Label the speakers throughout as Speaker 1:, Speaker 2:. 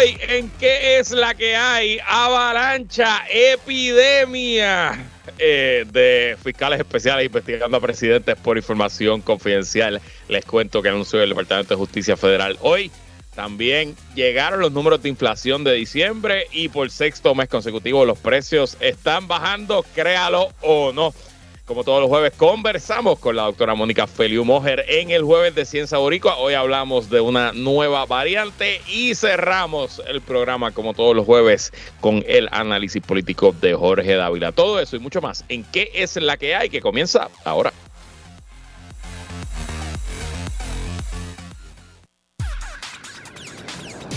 Speaker 1: Hoy, ¿en qué es la que hay? Avalancha, epidemia eh, de fiscales especiales investigando a presidentes por información confidencial. Les cuento que anunció el Departamento de Justicia Federal hoy. También llegaron los números de inflación de diciembre y por sexto mes consecutivo los precios están bajando, créalo o no. Como todos los jueves, conversamos con la doctora Mónica Feliu Mojer en el jueves de Ciencia Boricua. Hoy hablamos de una nueva variante y cerramos el programa, como todos los jueves, con el análisis político de Jorge Dávila. Todo eso y mucho más. ¿En qué es la que hay? Que comienza ahora.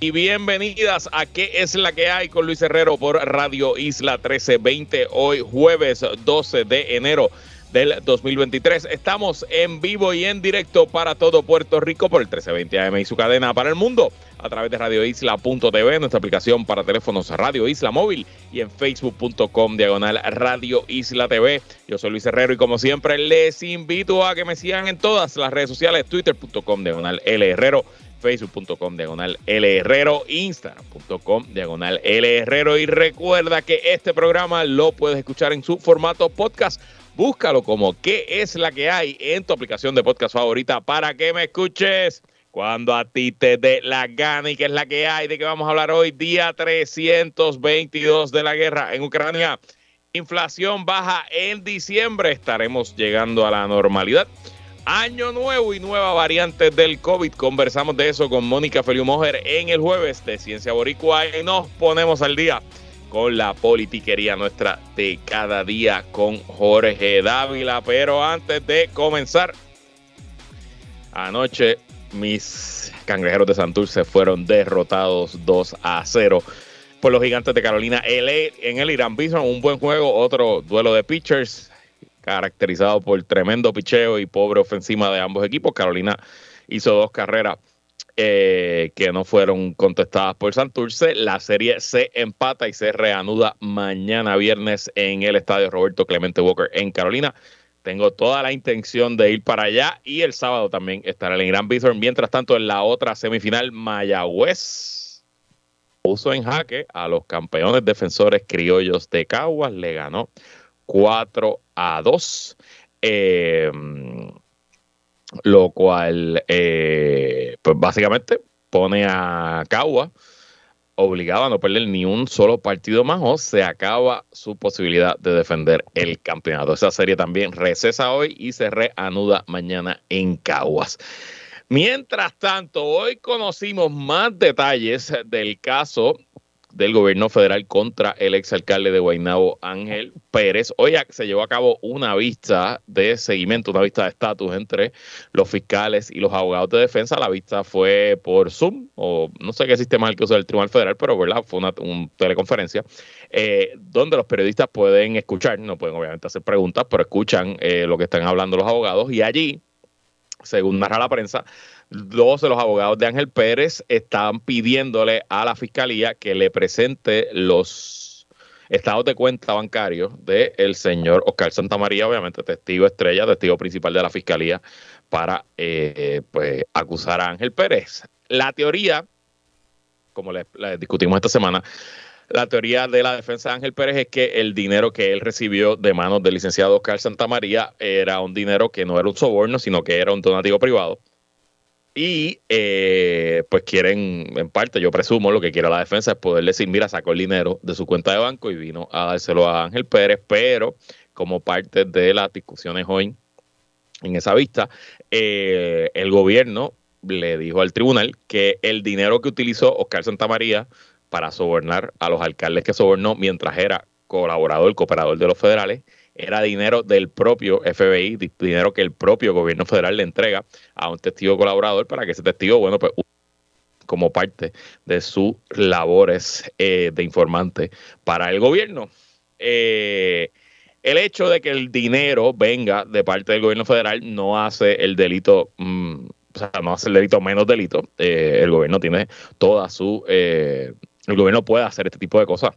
Speaker 1: y bienvenidas a ¿Qué es la que hay con Luis Herrero por Radio Isla 1320? Hoy jueves 12 de enero del 2023. Estamos en vivo y en directo para todo Puerto Rico por el 1320 AM y su cadena para el mundo a través de radioisla.tv, nuestra aplicación para teléfonos Radio Isla Móvil y en facebook.com diagonal Radio Isla TV. Yo soy Luis Herrero y como siempre les invito a que me sigan en todas las redes sociales, twitter.com diagonal L Herrero facebook.com diagonal Herrero, instagram.com diagonal Herrero y recuerda que este programa lo puedes escuchar en su formato podcast. Búscalo como qué es la que hay en tu aplicación de podcast favorita para que me escuches cuando a ti te dé la gana y qué es la que hay, de que vamos a hablar hoy, día 322 de la guerra en Ucrania. Inflación baja en diciembre, estaremos llegando a la normalidad. Año nuevo y nueva variante del COVID. Conversamos de eso con Mónica Feliu Mojer en el jueves de Ciencia Boricua y nos ponemos al día con la politiquería nuestra de cada día con Jorge Dávila. Pero antes de comenzar, anoche mis cangrejeros de Santurce fueron derrotados 2 a 0 por los gigantes de Carolina LA en el Irán Bison. Un buen juego, otro duelo de pitchers caracterizado por tremendo picheo y pobre ofensiva de ambos equipos. Carolina hizo dos carreras eh, que no fueron contestadas por Santurce. La serie se empata y se reanuda mañana viernes en el estadio Roberto Clemente Walker en Carolina. Tengo toda la intención de ir para allá y el sábado también estará en el Gran Bison. Mientras tanto, en la otra semifinal, Mayagüez puso en jaque a los campeones defensores criollos de Caguas. Le ganó 4 a 2. Eh, lo cual, eh, pues básicamente pone a Cagua obligado a no perder ni un solo partido más o se acaba su posibilidad de defender el campeonato. Esa serie también recesa hoy y se reanuda mañana en Caguas. Mientras tanto, hoy conocimos más detalles del caso del gobierno federal contra el exalcalde de Guaynabo, Ángel Pérez. Hoy se llevó a cabo una vista de seguimiento, una vista de estatus entre los fiscales y los abogados de defensa. La vista fue por Zoom, o no sé qué sistema es el que usa el Tribunal Federal, pero ¿verdad? fue una, teleconferencia, eh, donde los periodistas pueden escuchar, no pueden obviamente hacer preguntas, pero escuchan eh, lo que están hablando los abogados y allí, según narra la prensa, Dos de los abogados de Ángel Pérez están pidiéndole a la fiscalía que le presente los estados de cuenta bancarios del señor Oscar Santamaría, obviamente testigo estrella, testigo principal de la fiscalía, para eh, pues, acusar a Ángel Pérez. La teoría, como le, discutimos esta semana, la teoría de la defensa de Ángel Pérez es que el dinero que él recibió de manos del licenciado Oscar Santamaría era un dinero que no era un soborno, sino que era un donativo privado y eh, pues quieren, en parte, yo presumo, lo que quiere la defensa es poder decir, mira, sacó el dinero de su cuenta de banco y vino a dárselo a Ángel Pérez, pero como parte de las discusiones hoy en esa vista, eh, el gobierno le dijo al tribunal que el dinero que utilizó Oscar Santamaría para sobornar a los alcaldes que sobornó mientras era colaborador, cooperador de los federales, era dinero del propio FBI, dinero que el propio gobierno federal le entrega a un testigo colaborador para que ese testigo, bueno, pues como parte de sus labores eh, de informante para el gobierno. Eh, El hecho de que el dinero venga de parte del gobierno federal no hace el delito, mm, o sea, no hace el delito menos delito. Eh, el gobierno tiene toda su, el gobierno puede hacer este tipo de cosas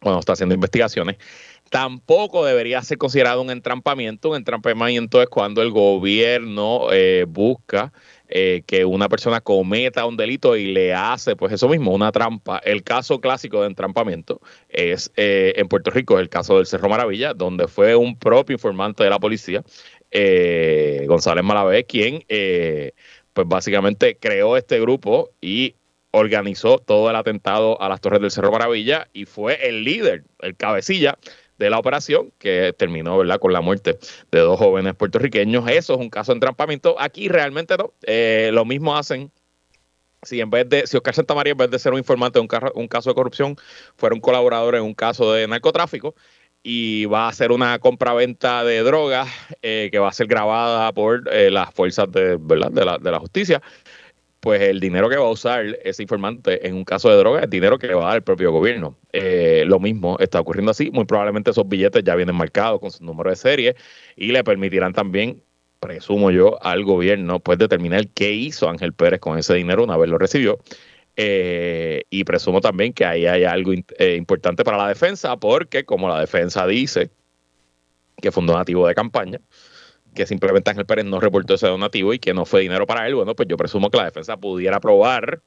Speaker 1: cuando está haciendo investigaciones. Tampoco debería ser considerado un entrampamiento. Un entrampamiento es cuando el gobierno eh, busca eh, que una persona cometa un delito y le hace, pues eso mismo, una trampa. El caso clásico de entrampamiento es eh, en Puerto Rico, el caso del Cerro Maravilla, donde fue un propio informante de la policía, González Malavé, quien pues básicamente creó este grupo y organizó todo el atentado a las Torres del Cerro Maravilla y fue el líder, el cabecilla de la operación que terminó ¿verdad? con la muerte de dos jóvenes puertorriqueños. Eso es un caso de entrampamiento. Aquí realmente no. Eh, lo mismo hacen si en vez de, si Oscar Santamaría, en vez de ser un informante de un, caso de corrupción, fuera un colaborador en un caso de narcotráfico y va a hacer una compraventa de drogas eh, que va a ser grabada por eh, las fuerzas de, ¿verdad? De, la, de la justicia, pues el dinero que va a usar ese informante en un caso de droga es dinero que le va a dar el propio gobierno. Eh, lo mismo está ocurriendo así. Muy probablemente esos billetes ya vienen marcados con su número de serie y le permitirán también, presumo yo, al gobierno pues determinar qué hizo Ángel Pérez con ese dinero una vez lo recibió. Eh, y presumo también que ahí hay algo eh, importante para la defensa, porque como la defensa dice que fue un donativo de campaña, que simplemente Ángel Pérez no reportó ese donativo y que no fue dinero para él, bueno, pues yo presumo que la defensa pudiera probar,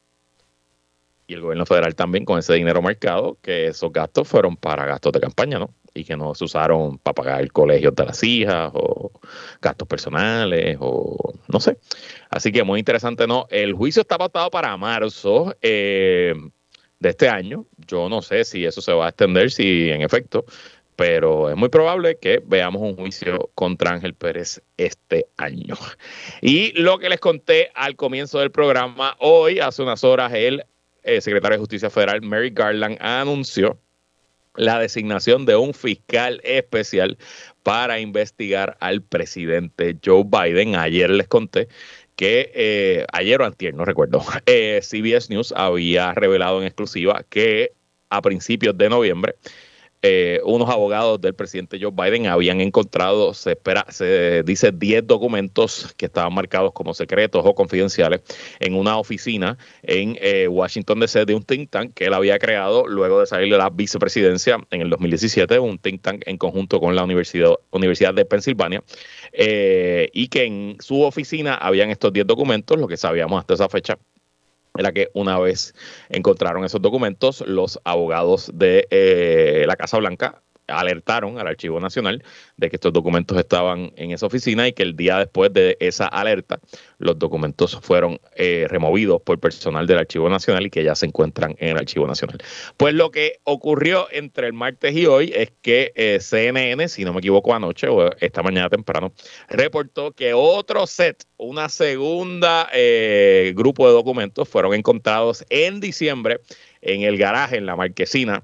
Speaker 1: y el gobierno federal también con ese dinero marcado, que esos gastos fueron para gastos de campaña, ¿no? Y que no se usaron para pagar el colegio de las hijas o gastos personales o no sé. Así que muy interesante, ¿no? El juicio está pautado para marzo eh, de este año. Yo no sé si eso se va a extender, si en efecto pero es muy probable que veamos un juicio contra Ángel Pérez este año. Y lo que les conté al comienzo del programa, hoy, hace unas horas, el eh, secretario de Justicia Federal, Mary Garland, anunció la designación de un fiscal especial para investigar al presidente Joe Biden. Ayer les conté que eh, ayer o antier, no recuerdo, eh, CBS News había revelado en exclusiva que a principios de noviembre eh, unos abogados del presidente Joe Biden habían encontrado, se espera, se dice 10 documentos que estaban marcados como secretos o confidenciales en una oficina en eh, Washington DC de un think tank que él había creado luego de salir de la vicepresidencia en el 2017, un think tank en conjunto con la Universidad, Universidad de Pensilvania, eh, y que en su oficina habían estos 10 documentos, lo que sabíamos hasta esa fecha era que una vez encontraron esos documentos, los abogados de eh, la Casa Blanca alertaron al Archivo Nacional de que estos documentos estaban en esa oficina y que el día después de esa alerta los documentos fueron eh, removidos por personal del Archivo Nacional y que ya se encuentran en el Archivo Nacional. Pues lo que ocurrió entre el martes y hoy es que eh, CNN, si no me equivoco anoche o esta mañana temprano, reportó que otro set, una segunda eh, grupo de documentos fueron encontrados en diciembre en el garaje, en la marquesina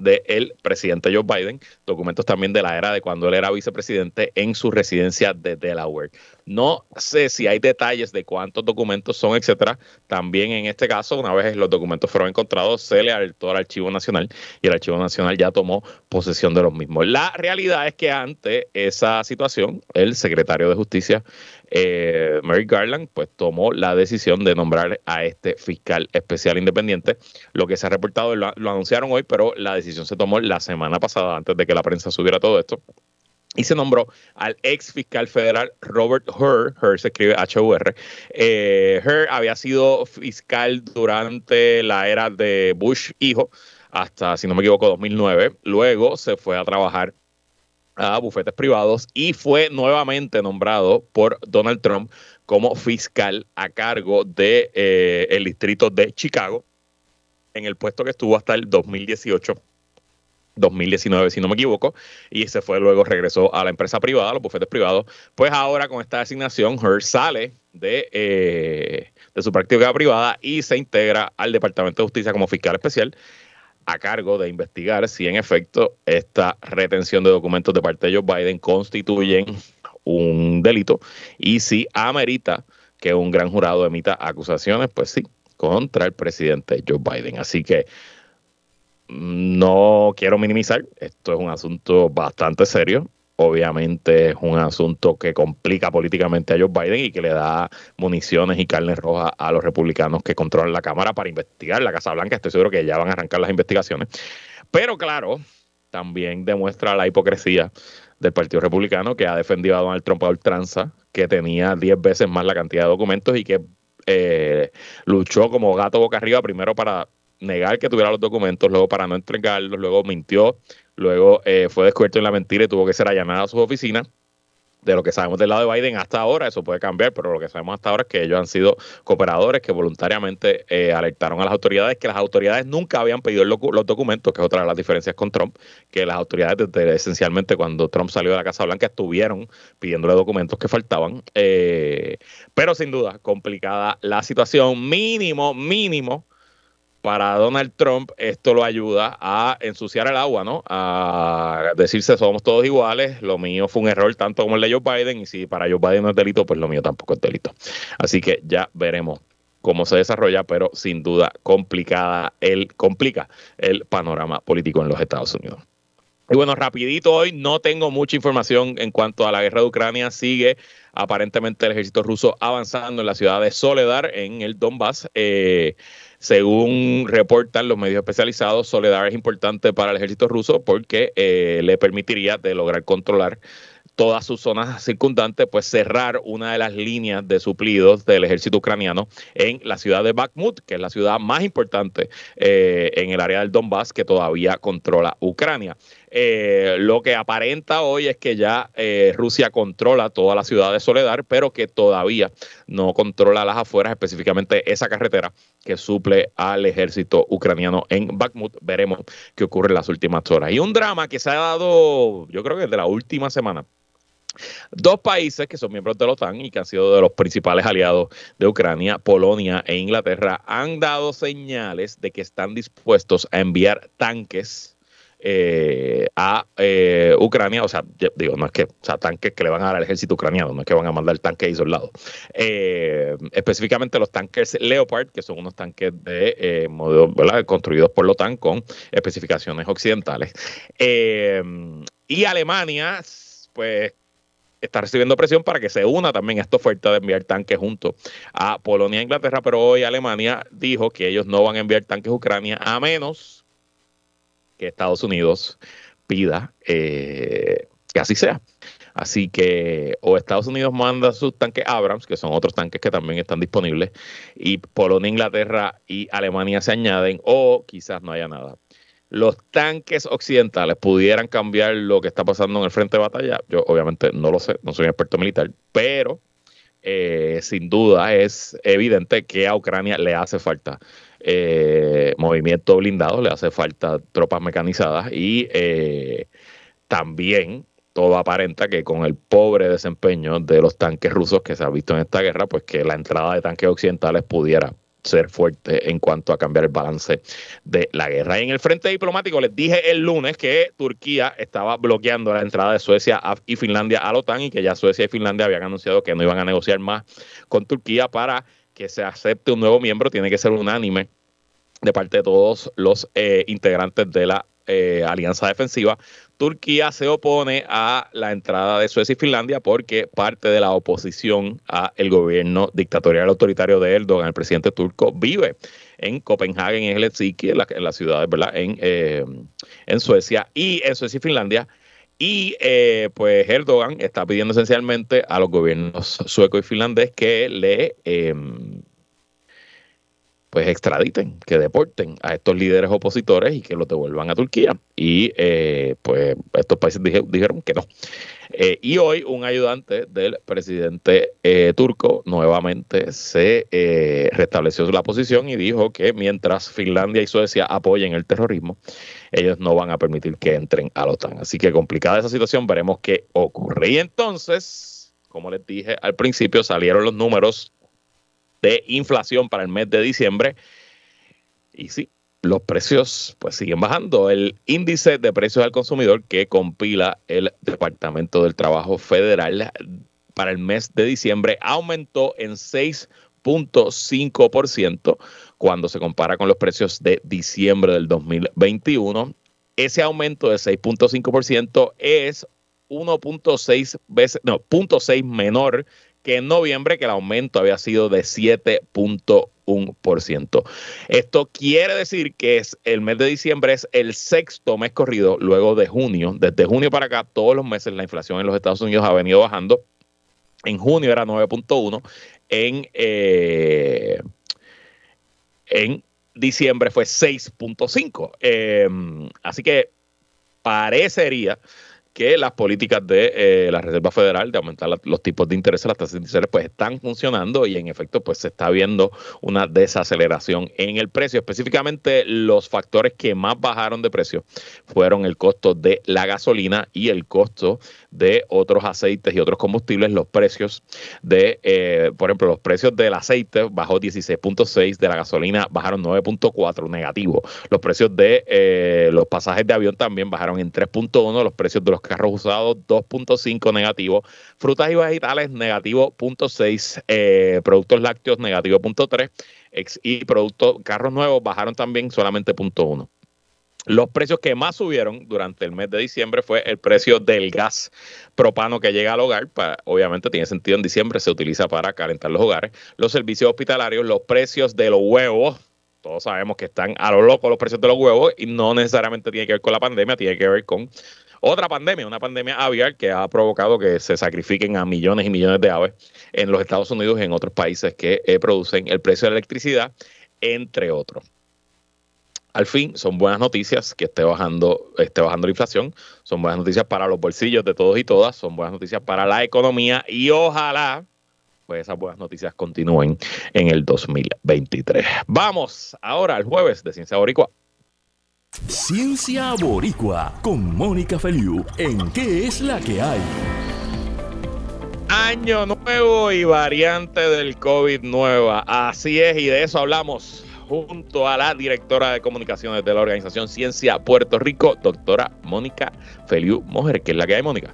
Speaker 1: del presidente Joe Biden, documentos también de la era de cuando él era vicepresidente en su residencia de Delaware. No sé si hay detalles de cuántos documentos son, etcétera. También en este caso, una vez los documentos fueron encontrados, se le alertó al Archivo Nacional y el Archivo Nacional ya tomó posesión de los mismos. La realidad es que ante esa situación, el secretario de Justicia eh, Mary Garland pues tomó la decisión de nombrar a este fiscal especial independiente. Lo que se ha reportado lo, anunciaron hoy, pero la decisión se tomó la semana pasada antes de que la prensa subiera todo esto. Y se nombró al ex fiscal federal Robert Hur, Hur se escribe H-U-R. Eh, Hur había sido fiscal durante la era de Bush hijo, hasta, si no me equivoco, 2009. Luego se fue a trabajar a bufetes privados y fue nuevamente nombrado por Donald Trump como fiscal a cargo del de, eh, el distrito de Chicago, en el puesto que estuvo hasta el 2018. 2019, si no me equivoco, y se fue luego, regresó a la empresa privada, a los bufetes privados. Pues ahora con esta designación, Hearst sale de, eh, de su práctica privada y se integra al Departamento de Justicia como fiscal especial a cargo de investigar si en efecto esta retención de documentos de parte de Joe Biden constituyen un delito y si amerita que un gran jurado emita acusaciones, pues sí, contra el presidente Joe Biden. Así que no quiero minimizar, esto es un asunto bastante serio. Obviamente es un asunto que complica políticamente a Joe Biden y que le da municiones y carne roja a los republicanos que controlan la Cámara para investigar la Casa Blanca. Estoy seguro que ya van a arrancar las investigaciones. Pero claro, también demuestra la hipocresía del Partido Republicano que ha defendido a Donald Trump a ultranza, que tenía 10 veces más la cantidad de documentos y que eh, luchó como gato boca arriba primero para negar que tuviera los documentos, luego para no entregarlos, luego mintió, luego eh, fue descubierto en la mentira y tuvo que ser allanada a sus oficinas de lo que sabemos del lado de Biden hasta ahora, eso puede cambiar, pero lo que sabemos hasta ahora es que ellos han sido cooperadores que voluntariamente eh, alertaron a las autoridades que las autoridades nunca habían pedido los documentos, que es otra de las diferencias con Trump, que las autoridades esencialmente cuando Trump salió de la Casa Blanca estuvieron pidiéndole documentos que faltaban. Eh, pero sin duda, complicada la situación, mínimo, mínimo para Donald Trump esto lo ayuda a ensuciar el agua, ¿no? A decirse somos todos iguales, lo mío fue un error tanto como el de Joe Biden y si para Joe Biden no es delito, pues lo mío tampoco es delito. Así que ya veremos cómo se desarrolla, pero sin duda complicada el complica el panorama político en los Estados Unidos. Y bueno, rapidito hoy no tengo mucha información en cuanto a la guerra de Ucrania. Sigue aparentemente el ejército ruso avanzando en la ciudad de Soledar, en el Donbass. Eh, según reportan los medios especializados, Soledad es importante para el ejército ruso porque eh, le permitiría de lograr controlar todas sus zonas circundantes, pues cerrar una de las líneas de suplidos del ejército ucraniano en la ciudad de Bakhmut, que es la ciudad más importante eh, en el área del Donbass que todavía controla Ucrania. Eh, lo que aparenta hoy es que ya eh, Rusia controla toda la ciudad de Soledad, pero que todavía no controla las afueras, específicamente esa carretera que suple al ejército ucraniano en Bakhmut. Veremos qué ocurre en las últimas horas. Y un drama que se ha dado, yo creo que desde la última semana, Dos países que son miembros de la OTAN y que han sido de los principales aliados de Ucrania, Polonia e Inglaterra, han dado señales de que están dispuestos a enviar tanques eh, a eh, Ucrania, o sea, digo, no es que, o sea, tanques que le van a dar al ejército ucraniano, no es que van a mandar tanques ahí lado. Eh, específicamente los tanques Leopard, que son unos tanques de eh, modelo, construidos por la OTAN con especificaciones occidentales. y Alemania, pues está recibiendo presión para que se una también a esta oferta de enviar tanques junto a Polonia e Inglaterra, pero hoy Alemania dijo que ellos no van a enviar tanques a Ucrania a menos que Estados Unidos pida eh, que así sea. Así que o Estados Unidos manda sus tanques Abrams, que son otros tanques que también están disponibles, y Polonia, Inglaterra y Alemania se añaden, o quizás no haya nada los tanques occidentales pudieran cambiar lo que está pasando en el frente de batalla, yo obviamente no lo sé, no soy un experto militar, pero eh, sin duda es evidente que a Ucrania le hace falta eh, movimiento blindado, le hace falta tropas mecanizadas y eh, también todo aparenta que con el pobre desempeño de los tanques rusos que se ha visto en esta guerra, pues que la entrada de tanques occidentales pudiera ser fuerte en cuanto a cambiar el balance de la guerra. Y en el frente diplomático les dije el lunes que Turquía estaba bloqueando la entrada de Suecia y Finlandia a la OTAN y que ya Suecia y Finlandia habían anunciado que no iban a negociar más con Turquía para que se acepte un nuevo miembro. Tiene que ser unánime de parte de todos los eh, integrantes de la eh, alianza defensiva. Turquía se opone a la entrada de Suecia y Finlandia porque parte de la oposición a el gobierno dictatorial autoritario de Erdogan, el presidente turco, vive en Copenhague, en Helsinki, en las ciudades, ¿verdad? En, eh, en Suecia y en Suecia y Finlandia. Y eh, pues Erdogan está pidiendo esencialmente a los gobiernos sueco y finlandés que le pues extraditen, que deporten a estos líderes opositores y que los devuelvan a Turquía. Y eh, pues estos países dijeron que no. Eh, y hoy un ayudante del presidente eh, turco nuevamente se restableció la posición y dijo que mientras Finlandia y Suecia apoyen el terrorismo, ellos no van a permitir que entren a la OTAN. Así que complicada esa situación, veremos qué ocurre. Y entonces, como les dije al principio, salieron los números de inflación para el mes de diciembre. Y sí, los precios pues siguen bajando. El índice de precios al consumidor que compila el Departamento del Trabajo Federal para el mes de diciembre aumentó en 6.5% cuando se compara con los precios de diciembre del 2021. Ese aumento de 6.5% es 1.6 veces, no, 0.6 menor que en noviembre, que el aumento había sido de 7.1%. Esto quiere decir que es el mes de diciembre es el sexto mes corrido luego de junio. Desde junio para acá, todos los meses la inflación en los Estados Unidos ha venido bajando. En junio era 9.1, en, eh, en diciembre fue 6.5. Eh, así que parecería que las políticas de eh, la Reserva Federal de aumentar los tipos de interés, las tasas de interés, pues están funcionando y en efecto pues se está viendo una desaceleración en el precio. Específicamente los factores que más bajaron de precio fueron el costo de la gasolina y el costo de otros aceites y otros combustibles. Los precios de, eh, por ejemplo, los precios del aceite bajó 16.6, de la gasolina bajaron 9.4, negativo. Los precios de eh, los pasajes de avión también bajaron en 3.1, los precios de los carros usados 2.5 negativo, frutas y vegetales negativo 0.6, eh, productos lácteos negativo 0.3 y productos carros nuevos bajaron también solamente 0.1. Los precios que más subieron durante el mes de diciembre fue el precio del gas propano que llega al hogar. obviamente tiene sentido en diciembre, se utiliza para calentar los hogares. Los servicios hospitalarios, los precios de los huevos. Todos sabemos que están a lo loco los precios de los huevos y no necesariamente tiene que ver con la pandemia, tiene que ver con otra pandemia, una pandemia aviar que ha provocado que se sacrifiquen a millones y millones de aves en los Estados Unidos y en otros países que eh, producen el precio de la electricidad, entre otros. Al fin, son buenas noticias que esté bajando, esté bajando la inflación, son buenas noticias para los bolsillos de todos y todas, son buenas noticias para la economía y ojalá pues esas buenas noticias continúen en el 2023. Vamos ahora al jueves de Ciencia Boricua.
Speaker 2: Ciencia Boricua con Mónica Feliu en ¿Qué es la que hay?
Speaker 1: Año nuevo y variante del COVID nueva. Así es, y de eso hablamos junto a la directora de comunicaciones de la organización Ciencia Puerto Rico, doctora Mónica Feliu Mojer. ¿Qué es la que hay, Mónica?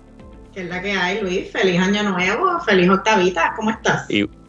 Speaker 3: ¿Qué es la que hay, Luis? Feliz año nuevo, feliz octavita, ¿cómo estás?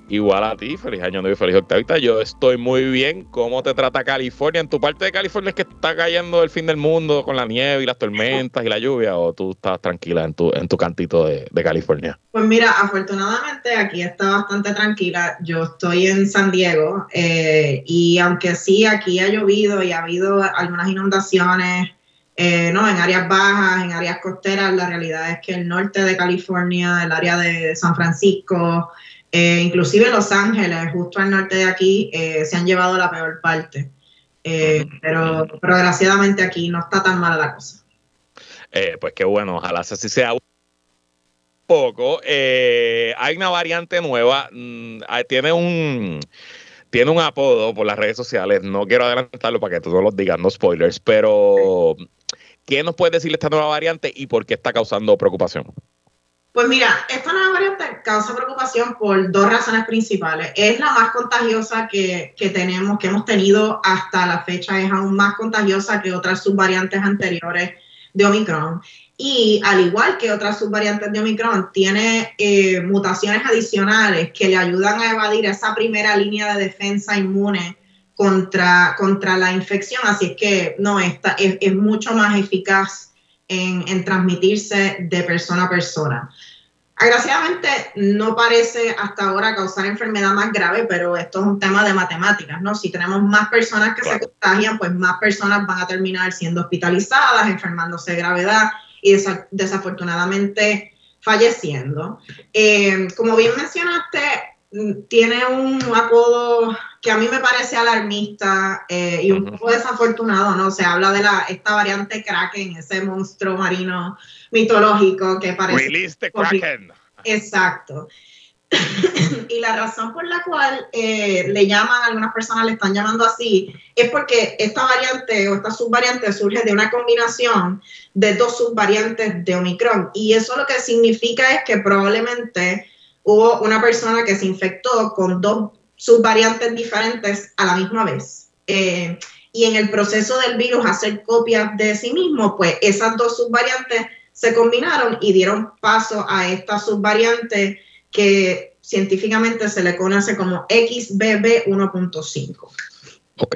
Speaker 1: Igual a ti, feliz año nuevo y feliz octavita. Yo estoy muy bien. ¿Cómo te trata California? ¿En tu parte de California es que está cayendo el fin del mundo con la nieve y las tormentas y la lluvia? ¿O tú estás tranquila en tu, en tu cantito de, California?
Speaker 3: Pues mira, afortunadamente aquí está bastante tranquila. Yo estoy en San Diego eh, y aunque sí, aquí ha llovido y ha habido algunas inundaciones. Eh, no, en áreas bajas, en áreas costeras, la realidad es que el norte de California, el área de San Francisco, eh, inclusive Los Ángeles, justo al norte de aquí, eh, se han llevado la peor parte. Eh, pero, desgraciadamente aquí no está tan mala la cosa.
Speaker 1: pues qué bueno, ojalá así sea un poco. hay una variante nueva, mm, tiene un tiene un apodo por las redes sociales, no quiero adelantarlo para que tú no lo digas, no spoilers, pero ¿qué nos puede decir esta nueva variante y por qué está causando preocupación?
Speaker 3: Pues mira, esta nueva variante causa preocupación por dos razones principales. Es la más contagiosa que, tenemos, que hemos tenido hasta la fecha, es aún más contagiosa que otras subvariantes anteriores de Omicron. Y al igual que otras subvariantes de Omicron, tiene eh, mutaciones adicionales que le ayudan a evadir esa primera línea de defensa inmune contra, contra la infección. Así es que no, esta es, es mucho más eficaz en, transmitirse de persona a persona. Agraciadamente no parece hasta ahora causar enfermedad más grave, pero esto es un tema de matemáticas, ¿no? Si tenemos más personas que se contagian, pues más personas van a terminar siendo hospitalizadas, enfermándose de gravedad y desafortunadamente falleciendo. Eh, como bien mencionaste, tiene un apodo que a mí me parece alarmista eh, y un poco desafortunado, ¿no? Se habla de la, esta variante Kraken, ese monstruo marino mitológico que parece...
Speaker 1: Release the Kraken.
Speaker 3: Exacto. y la razón por la cual eh, le llaman, algunas personas le están llamando así, es porque esta variante o esta subvariante surge de una combinación de dos subvariantes de Omicron. Y eso lo que significa es que probablemente hubo una persona que se infectó con dos subvariantes diferentes a la misma vez. Eh, y en el proceso del virus hacer copias de sí mismo, pues esas dos subvariantes se combinaron y dieron paso a esta subvariante que científicamente se le conoce como XBB 1.5.
Speaker 1: Ok.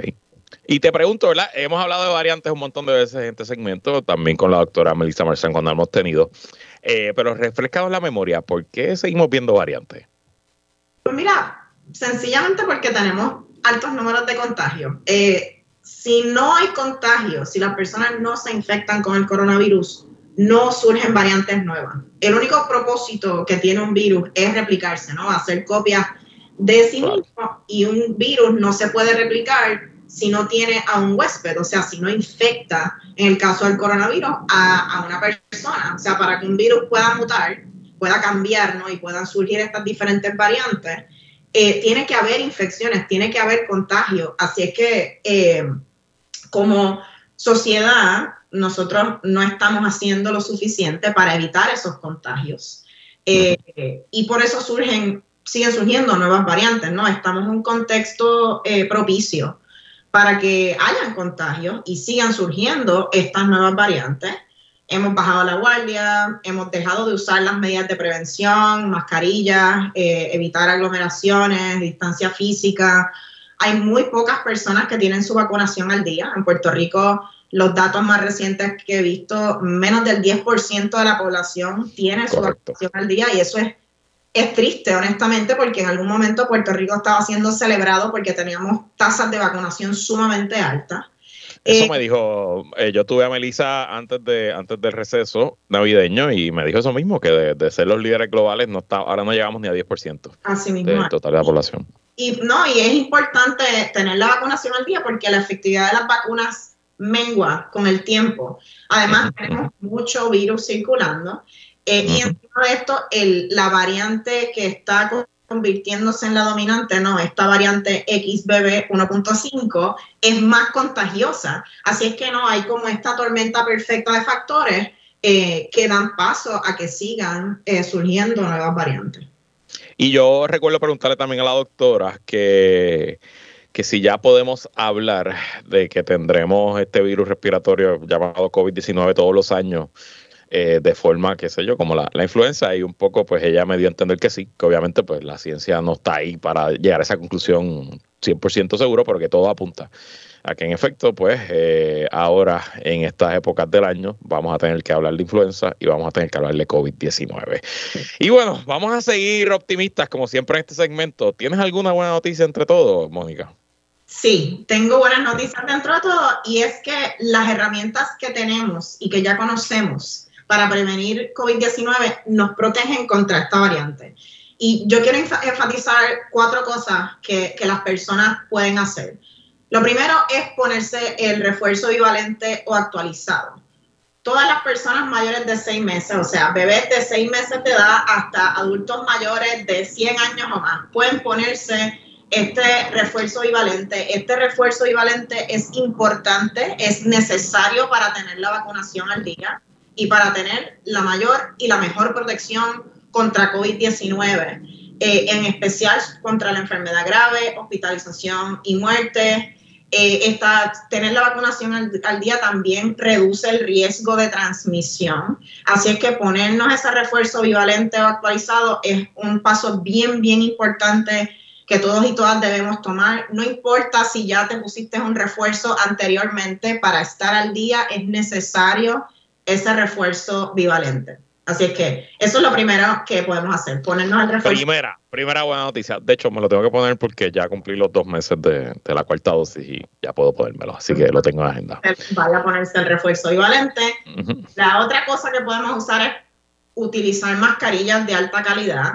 Speaker 1: Y te pregunto, ¿verdad? Hemos hablado de variantes un montón de veces en este segmento, también con la doctora Melissa Marcán cuando hemos tenido. Eh, pero refrescado en la memoria, ¿por qué seguimos viendo variantes?
Speaker 3: Pues mira, sencillamente porque tenemos altos números de contagio. Eh, si no hay contagio, si las personas no se infectan con el coronavirus, no surgen variantes nuevas. El único propósito que tiene un virus es replicarse, ¿no? Hacer copias de sí mismo y un virus no se puede replicar si no tiene a un huésped, o sea, si no infecta, en el caso del coronavirus, a, una persona. O sea, para que un virus pueda mutar, pueda cambiar, ¿no? Y puedan surgir estas diferentes variantes, eh, tiene que haber infecciones, tiene que haber contagio. Así es que, eh, como sociedad, nosotros no estamos haciendo lo suficiente para evitar esos contagios. Eh, y por eso surgen, siguen surgiendo nuevas variantes, ¿no? Estamos en un contexto propicio para que hayan contagios y sigan surgiendo estas nuevas variantes. Hemos bajado la guardia, hemos dejado de usar las medidas de prevención, mascarillas, eh, evitar aglomeraciones, distancia física. Hay muy pocas personas que tienen su vacunación al día. En Puerto Rico, los datos más recientes que he visto, menos del 10% de la población tiene su vacunación al día y eso es es triste, honestamente, porque en algún momento Puerto Rico estaba siendo celebrado porque teníamos tasas de vacunación sumamente altas.
Speaker 1: Eso eh, me dijo, eh, yo tuve a Melissa antes de antes del receso navideño y me dijo eso mismo, que de, ser los líderes globales no está, ahora no llegamos ni a 10%
Speaker 3: Así mismo
Speaker 1: del total de la población.
Speaker 3: Y no, y es importante tener la vacunación al día porque la efectividad de las vacunas mengua con el tiempo. Además, tenemos mucho virus circulando eh, y encima de esto, el, la variante que está convirtiéndose en la dominante, no, esta variante XBB 1.5 es más contagiosa. Así es que no, hay como esta tormenta perfecta de factores eh, que dan paso a que sigan eh, surgiendo nuevas variantes.
Speaker 1: Y yo recuerdo preguntarle también a la doctora que, que si ya podemos hablar de que tendremos este virus respiratorio llamado COVID-19 todos los años eh, de forma, qué sé yo, como la, la, influenza y un poco pues ella me dio a entender que sí, que obviamente pues la ciencia no está ahí para llegar a esa conclusión 100% seguro, pero que todo apunta a que en efecto pues eh, ahora en estas épocas del año vamos a tener que hablar de influenza y vamos a tener que hablar de COVID-19. Y bueno, vamos a seguir optimistas como siempre en este segmento. ¿Tienes alguna buena noticia entre todos, Mónica?
Speaker 3: Sí, tengo buenas noticias dentro de todo y es que las herramientas que tenemos y que ya conocemos para prevenir COVID-19 nos protegen contra esta variante. Y yo quiero enfatizar cuatro cosas que, que, las personas pueden hacer. Lo primero es ponerse el refuerzo bivalente o actualizado. Todas las personas mayores de seis meses, o sea, bebés de seis meses de edad hasta adultos mayores de 100 años o más, pueden ponerse este refuerzo bivalente. Este refuerzo bivalente es importante, es necesario para tener la vacunación al día y para tener la mayor y la mejor protección contra COVID-19, eh, en especial contra la enfermedad grave, hospitalización y muerte. Eh, tener la vacunación al, al, día también reduce el riesgo de transmisión. Así es que ponernos ese refuerzo bivalente o actualizado es un paso bien, bien importante que todos y todas debemos tomar. No importa si ya te pusiste un refuerzo anteriormente, para estar al día es necesario ese refuerzo bivalente. Así es que eso es lo primero que podemos hacer, ponernos el refuerzo.
Speaker 1: Primera, primera buena noticia. De hecho, me lo tengo que poner porque ya cumplí los dos meses de, la cuarta dosis y ya puedo ponérmelo. Así que lo tengo en agenda.
Speaker 3: Vaya a ponerse el refuerzo bivalente. La otra cosa que podemos usar es utilizar mascarillas de alta calidad.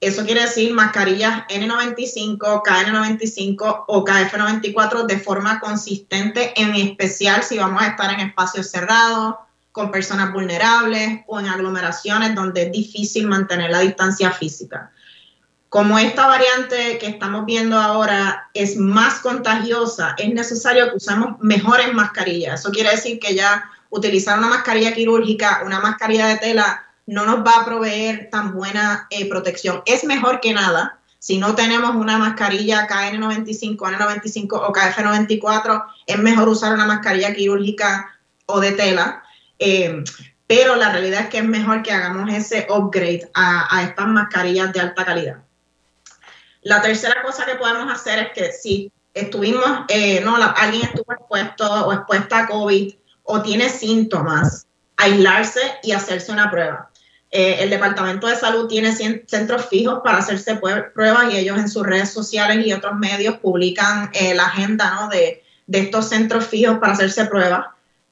Speaker 3: Eso quiere decir mascarillas N95, KN95 o KF94 de forma consistente, en especial si vamos a estar en espacios cerrados con personas vulnerables o en aglomeraciones donde es difícil mantener la distancia física. Como esta variante que estamos viendo ahora es más contagiosa, es necesario que usemos mejores mascarillas. Eso quiere decir que ya utilizar una mascarilla quirúrgica, una mascarilla de tela, no nos va a proveer tan buena eh, protección. Es mejor que nada. Si no tenemos una mascarilla KN95, N95 o KF94, es mejor usar una mascarilla quirúrgica o de tela eh, pero la realidad es que es mejor que hagamos ese upgrade a, estas mascarillas de alta calidad. La tercera cosa que podemos hacer es que si estuvimos, eh, no, alguien estuvo expuesto o expuesta a COVID o tiene síntomas, aislarse y hacerse una prueba. Eh, el Departamento de Salud tiene centros fijos para hacerse pruebas y ellos en sus redes sociales y otros medios publican eh, la agenda ¿no? de, estos centros fijos para hacerse pruebas.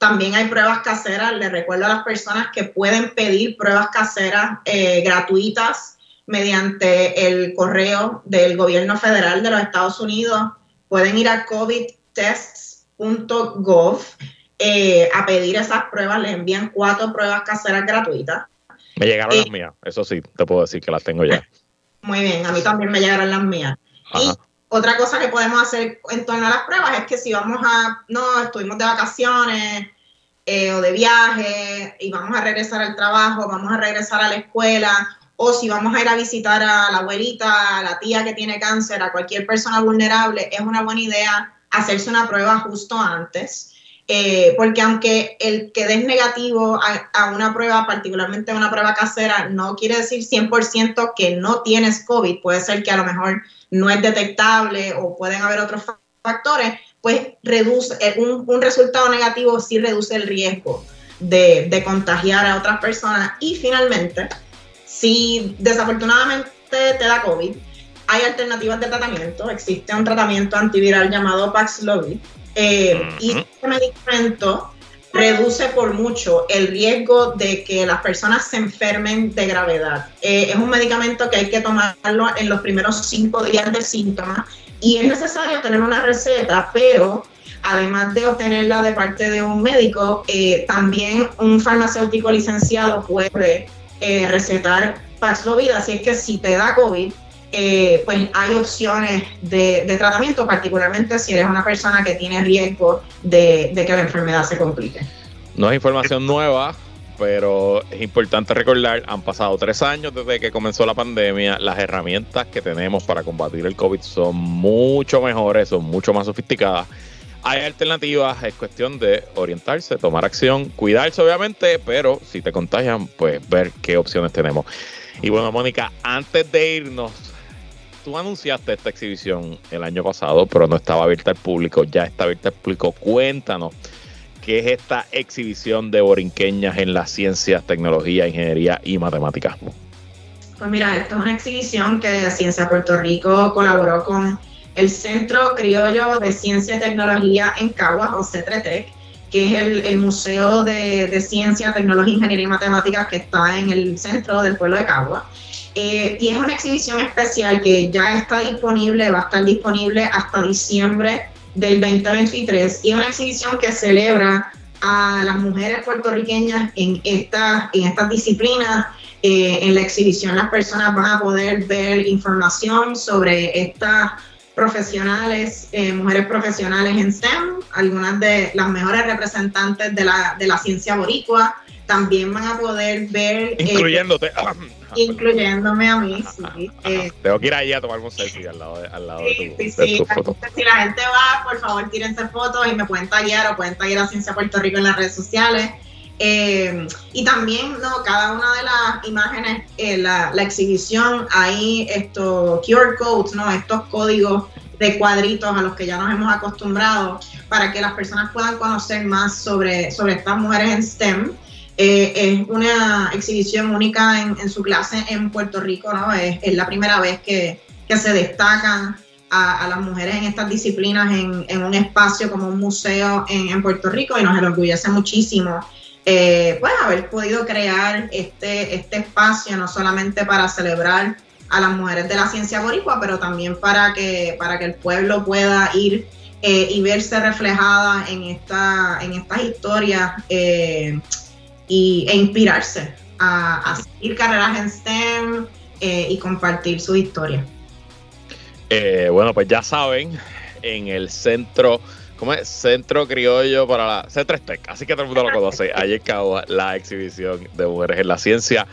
Speaker 3: También hay pruebas caseras. Les recuerdo a las personas que pueden pedir pruebas caseras eh, gratuitas mediante el correo del gobierno federal de los Estados Unidos. Pueden ir a covidtests.gov a pedir esas pruebas. Les envían cuatro pruebas caseras gratuitas
Speaker 1: me llegaron las mías, eso sí, te puedo decir que las tengo ya.
Speaker 3: Muy bien, a mí también me llegaron las mías. Y otra cosa que podemos hacer en torno a las pruebas es que si vamos a, no, estuvimos de vacaciones eh, o de viaje y vamos a regresar al trabajo, vamos a regresar a la escuela, o si vamos a ir a visitar a la abuelita, a la tía que tiene cáncer, a cualquier persona vulnerable, es una buena idea hacerse una prueba justo antes eh, porque aunque el que des negativo a, una prueba, particularmente a una prueba casera, no quiere decir 100% que no tienes COVID, puede ser que a lo mejor no es detectable o pueden haber otros factores, pues reduce eh, un, resultado negativo sí reduce el riesgo de, de contagiar a otras personas. Y finalmente, si desafortunadamente te da COVID, hay alternativas de tratamiento. Existe un tratamiento antiviral llamado Paxlovid, eh, y este medicamento reduce por mucho el riesgo de que las personas se enfermen de gravedad. Eh, es un medicamento que hay que tomarlo en los primeros cinco días de síntomas y es necesario tener una receta, pero además de obtenerla de parte de un médico, eh, también un farmacéutico licenciado puede recetar Paxlovid, así es que si te da COVID, eh, pues hay opciones de, tratamiento, particularmente si eres una persona que tiene riesgo de, que la enfermedad se complique.
Speaker 1: No es información nueva, pero es importante recordar, han pasado tres años desde que comenzó la pandemia, las herramientas que tenemos para combatir el COVID son mucho mejores, son mucho más sofisticadas. Hay alternativas, es cuestión de orientarse, tomar acción, cuidarse obviamente, pero si te contagian, pues ver qué opciones tenemos. Y bueno, Mónica, antes de irnos, tú anunciaste esta exhibición el año pasado, pero no estaba abierta al público, ya está abierta al público. Cuéntanos, ¿qué es esta exhibición de borinqueñas en las ciencias, tecnología, ingeniería y matemáticas?
Speaker 3: Pues mira, esto es una exhibición que Ciencia Puerto Rico colaboró con el Centro Criollo de Ciencia y Tecnología en Caguas, o CETRETEC, que es el, Museo de, de, Ciencia, Tecnología, Ingeniería y Matemáticas que está en el centro del pueblo de Caguas. Eh, y es una exhibición especial que ya está disponible, va a estar disponible hasta diciembre del 2023. Y una exhibición que celebra a las mujeres puertorriqueñas en, esta, en estas disciplinas. Eh, en la exhibición las personas van a poder ver información sobre estas profesionales, eh, mujeres profesionales en STEM, algunas de las mejores representantes de la, de la ciencia boricua. También van a poder ver...
Speaker 1: Incluyéndote.
Speaker 3: Incluyéndome a mí, sí.
Speaker 1: Eh, Tengo que ir ahí a tomar un selfie al lado de, al lado sí, de tu,
Speaker 3: sí, foto. Si la gente va, por favor, tírense fotos y me pueden tallar o pueden tallar a Ciencia Puerto Rico en las redes sociales. Eh, y también, no, cada una de las imágenes, eh, la, la, exhibición, hay estos QR codes, ¿no? Estos códigos de cuadritos a los que ya nos hemos acostumbrado para que las personas puedan conocer más sobre, sobre estas mujeres en STEM. Eh, es una exhibición única en, su clase en Puerto Rico, ¿no? Es, la primera vez que, se destacan a, las mujeres en estas disciplinas en, un espacio como un museo en, Puerto Rico y nos enorgullece muchísimo eh, pues haber podido crear este, este espacio no solamente para celebrar a las mujeres de la ciencia boricua, pero también para que, para que el pueblo pueda ir eh, y verse reflejada en, esta, en estas historias y, e inspirarse a, seguir carreras en STEM eh, y compartir su historia.
Speaker 1: Eh, bueno, pues ya saben, en el centro, ¿cómo es? Centro Criollo para la C3TEC, así que todo el mundo lo conoce. Ahí acaba la exhibición de mujeres en la ciencia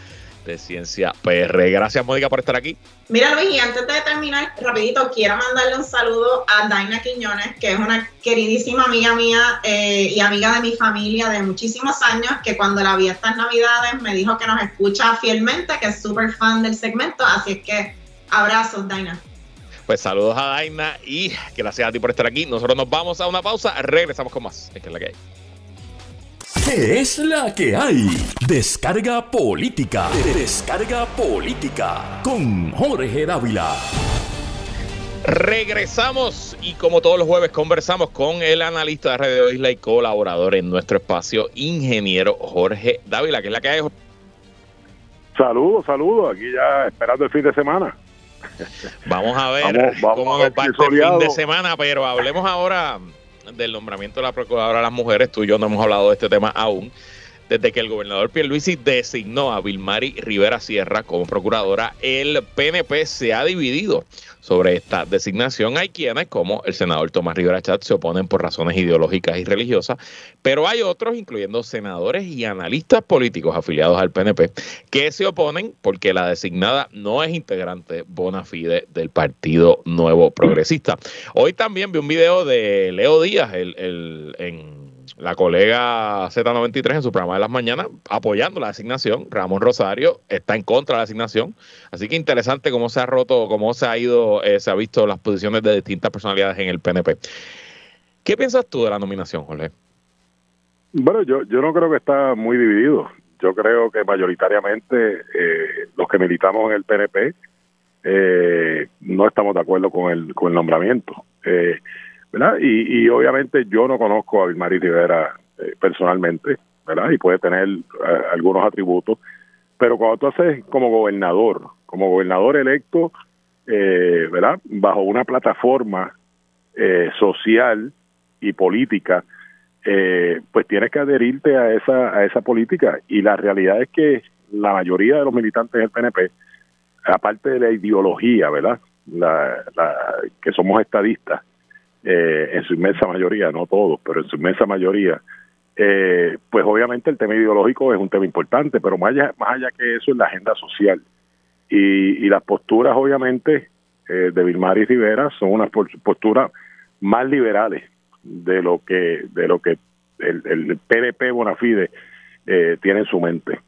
Speaker 1: de Ciencia PR. Gracias, Mónica, por estar aquí.
Speaker 3: Mira, Luis, y antes de terminar, rapidito, quiero mandarle un saludo a Daina Quiñones, que es una queridísima amiga mía eh, y amiga de mi familia de muchísimos años, que cuando la vi estas navidades me dijo que nos escucha fielmente, que es súper fan del segmento, así es que abrazos, Daina.
Speaker 1: Pues saludos a Daina y gracias a ti por estar aquí. Nosotros nos vamos a una pausa, regresamos con más. Es que es la que hay.
Speaker 2: ¿Qué es la que hay? Descarga política. Descarga política con Jorge Dávila.
Speaker 1: Regresamos y como todos los jueves conversamos con el analista de Radio Isla y colaborador en nuestro espacio, ingeniero Jorge Dávila, que es la que hay.
Speaker 4: Saludos, saludos, aquí ya esperando el fin de semana.
Speaker 1: Vamos a ver cómo va este fin de semana, pero hablemos ahora del nombramiento de la Procuradora de las Mujeres. Tú y yo no hemos hablado de este tema aún. Desde que el gobernador Pierluisi designó a Vilmari Rivera Sierra como procuradora, el PNP se ha dividido sobre esta designación. Hay quienes, como el senador Tomás Rivera Chat, se oponen por razones ideológicas y religiosas, pero hay otros, incluyendo senadores y analistas políticos afiliados al PNP, que se oponen porque la designada no es integrante bona fide del Partido Nuevo Progresista. Hoy también vi un video de Leo Díaz el, el, en la colega Z93 en su programa de las mañanas apoyando la designación. Ramón Rosario está en contra de la asignación. Así que interesante cómo se ha roto, cómo se ha ido, eh, se ha visto las posiciones de distintas personalidades en el PNP. ¿Qué piensas tú de la nominación, Jorge?
Speaker 4: Bueno, yo, yo no creo que está muy dividido. Yo creo que mayoritariamente eh, los que militamos en el PNP eh, no estamos de acuerdo con el, con el nombramiento. Eh, ¿verdad? Y, obviamente yo no conozco a Vilmari Rivera eh, personalmente, ¿verdad? Y puede tener eh, algunos atributos, pero cuando tú haces como gobernador, como gobernador electo, eh, ¿verdad? Bajo una plataforma social y política, pues tienes que adherirte a esa, a esa política. Y la realidad es que la mayoría de los militantes del PNP, aparte de la ideología, ¿verdad? La, la, que somos estadistas, eh, en su inmensa mayoría, no todos, pero en su inmensa mayoría, eh, pues obviamente el tema ideológico es un tema importante, pero más allá, más allá que eso es la agenda social. Y, las posturas, obviamente, eh, de Vilmar y Rivera son unas posturas más liberales de lo que de lo que el, el PDP Bonafide eh, tiene en su mente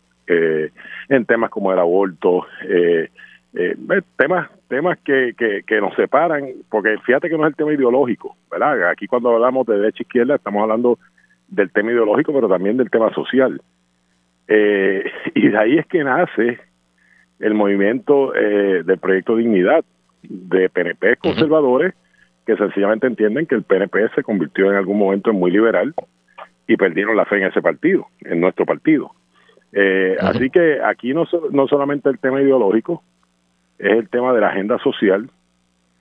Speaker 4: en temas como el aborto, eh, eh, temas temas que, que, nos separan, porque fíjate que no es el tema ideológico, ¿verdad? Aquí cuando hablamos de derecha e izquierda estamos hablando del tema ideológico, pero también del tema social. Eh, y de ahí es que nace el movimiento eh, del proyecto Dignidad de PNP conservadores que sencillamente entienden que el PNP se convirtió en algún momento en muy liberal y perdieron la fe en ese partido, en nuestro partido. Eh, Así que aquí no, no solamente el tema ideológico, es el tema de la agenda social